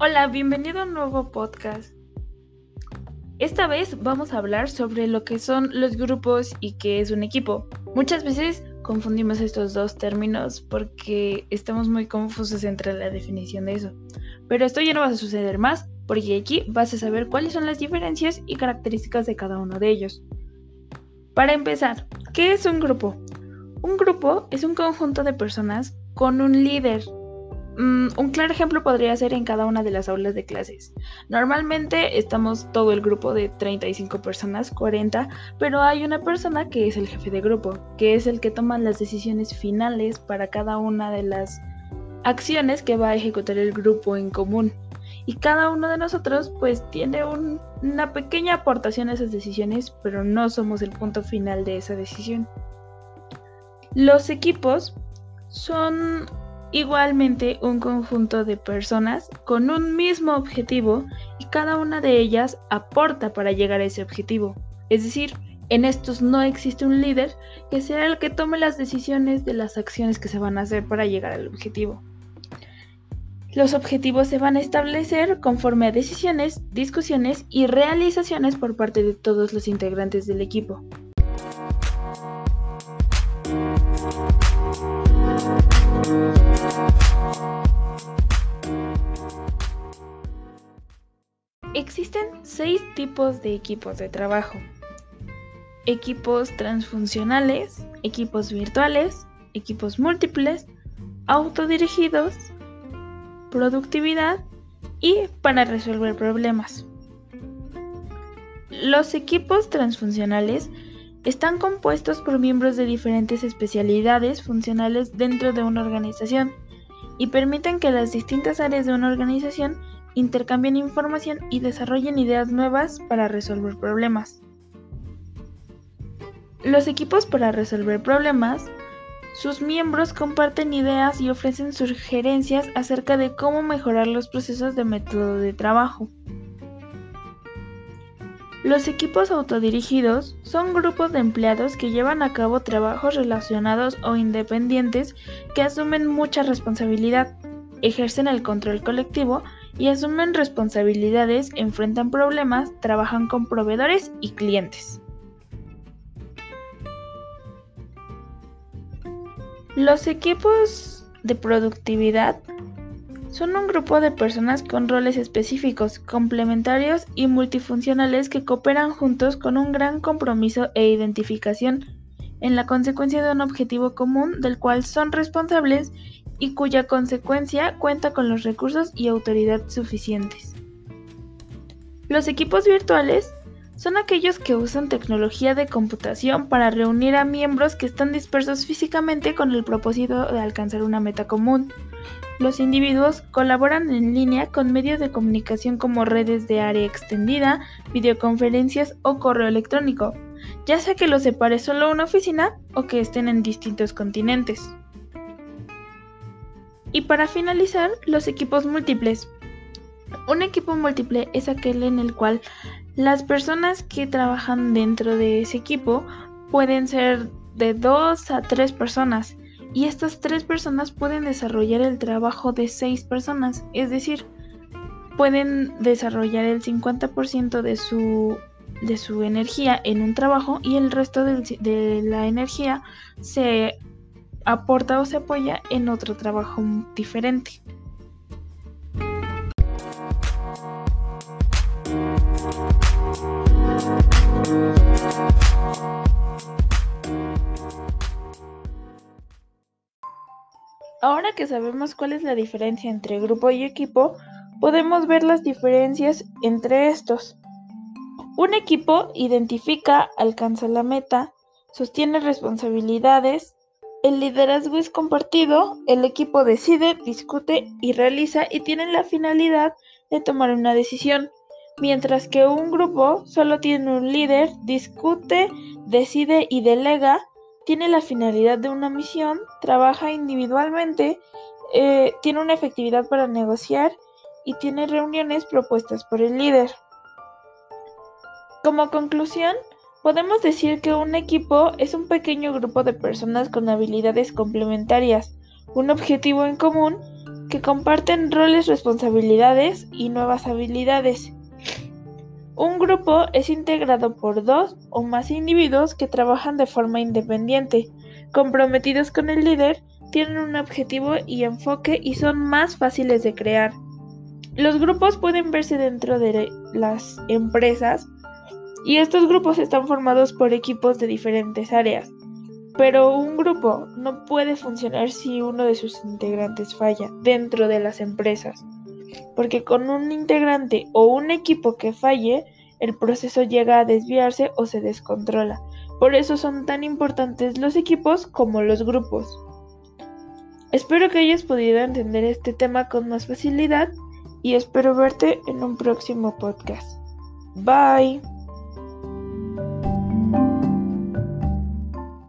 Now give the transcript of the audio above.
Hola, bienvenido a un nuevo podcast. Esta vez vamos a hablar sobre lo que son los grupos y qué es un equipo. Muchas veces confundimos estos dos términos porque estamos muy confusos entre la definición de eso. Pero esto ya no va a suceder más porque aquí vas a saber cuáles son las diferencias y características de cada uno de ellos. Para empezar, ¿qué es un grupo? Un grupo es un conjunto de personas con un líder Mm, un claro ejemplo podría ser en cada una de las aulas de clases. Normalmente estamos todo el grupo de 35 personas, 40, pero hay una persona que es el jefe de grupo, que es el que toma las decisiones finales para cada una de las acciones que va a ejecutar el grupo en común. Y cada uno de nosotros pues tiene una pequeña aportación a esas decisiones, pero no somos el punto final de esa decisión. Los equipos son igualmente un conjunto de personas con un mismo objetivo y cada una de ellas aporta para llegar a ese objetivo. Es decir, en estos no existe un líder que sea el que tome las decisiones de las acciones que se van a hacer para llegar al objetivo. Los objetivos se van a establecer conforme a decisiones, discusiones y realizaciones por parte de todos los integrantes del equipo. Existen seis tipos de equipos de trabajo. Equipos transfuncionales, equipos virtuales, equipos múltiples, autodirigidos, productividad y para resolver problemas. Los equipos transfuncionales están compuestos por miembros de diferentes especialidades funcionales dentro de una organización y permiten que las distintas áreas de una organización intercambien información y desarrollen ideas nuevas para resolver problemas. Los equipos para resolver problemas, sus miembros comparten ideas y ofrecen sugerencias acerca de cómo mejorar los procesos de método de trabajo. Los equipos autodirigidos son grupos de empleados que llevan a cabo trabajos relacionados o independientes que asumen mucha responsabilidad, ejercen el control colectivo y asumen responsabilidades, enfrentan problemas, trabajan con proveedores y clientes. Los equipos de productividad son un grupo de personas con roles específicos, complementarios y multifuncionales que cooperan juntos con un gran compromiso e identificación en la consecuencia de un objetivo común del cual son responsables y cuya consecuencia cuenta con los recursos y autoridad suficientes. Los equipos virtuales son aquellos que usan tecnología de computación para reunir a miembros que están dispersos físicamente con el propósito de alcanzar una meta común. Los individuos colaboran en línea con medios de comunicación como redes de área extendida, videoconferencias o correo electrónico, ya sea que los separe solo una oficina o que estén en distintos continentes. Y para finalizar, los equipos múltiples. Un equipo múltiple es aquel en el cual las personas que trabajan dentro de ese equipo pueden ser de dos a tres personas y estas tres personas pueden desarrollar el trabajo de seis personas, es decir, pueden desarrollar el 50% de su, de su energía en un trabajo y el resto de la energía se aporta o se apoya en otro trabajo diferente. Que sabemos cuál es la diferencia entre grupo y equipo, podemos ver las diferencias entre estos. Un equipo identifica, alcanza la meta, sostiene responsabilidades, el liderazgo es compartido, el equipo decide, discute y realiza y tiene la finalidad de tomar una decisión, mientras que un grupo solo tiene un líder, discute, decide y delega, tiene la finalidad de una misión, trabaja individualmente, eh, tiene una efectividad para negociar y tiene reuniones propuestas por el líder. Como conclusión, podemos decir que un equipo es un pequeño grupo de personas con habilidades complementarias, un objetivo en común que comparten roles, responsabilidades y nuevas habilidades. Un grupo es integrado por dos o más individuos que trabajan de forma independiente, comprometidos con el líder, tienen un objetivo y enfoque y son más fáciles de crear. Los grupos pueden verse dentro de las empresas y estos grupos están formados por equipos de diferentes áreas. Pero un grupo no puede funcionar si uno de sus integrantes falla dentro de las empresas, porque con un integrante o un equipo que falle, el proceso llega a desviarse o se descontrola. Por eso son tan importantes los equipos como los grupos. Espero que hayas podido entender este tema con más facilidad y espero verte en un próximo podcast. Bye.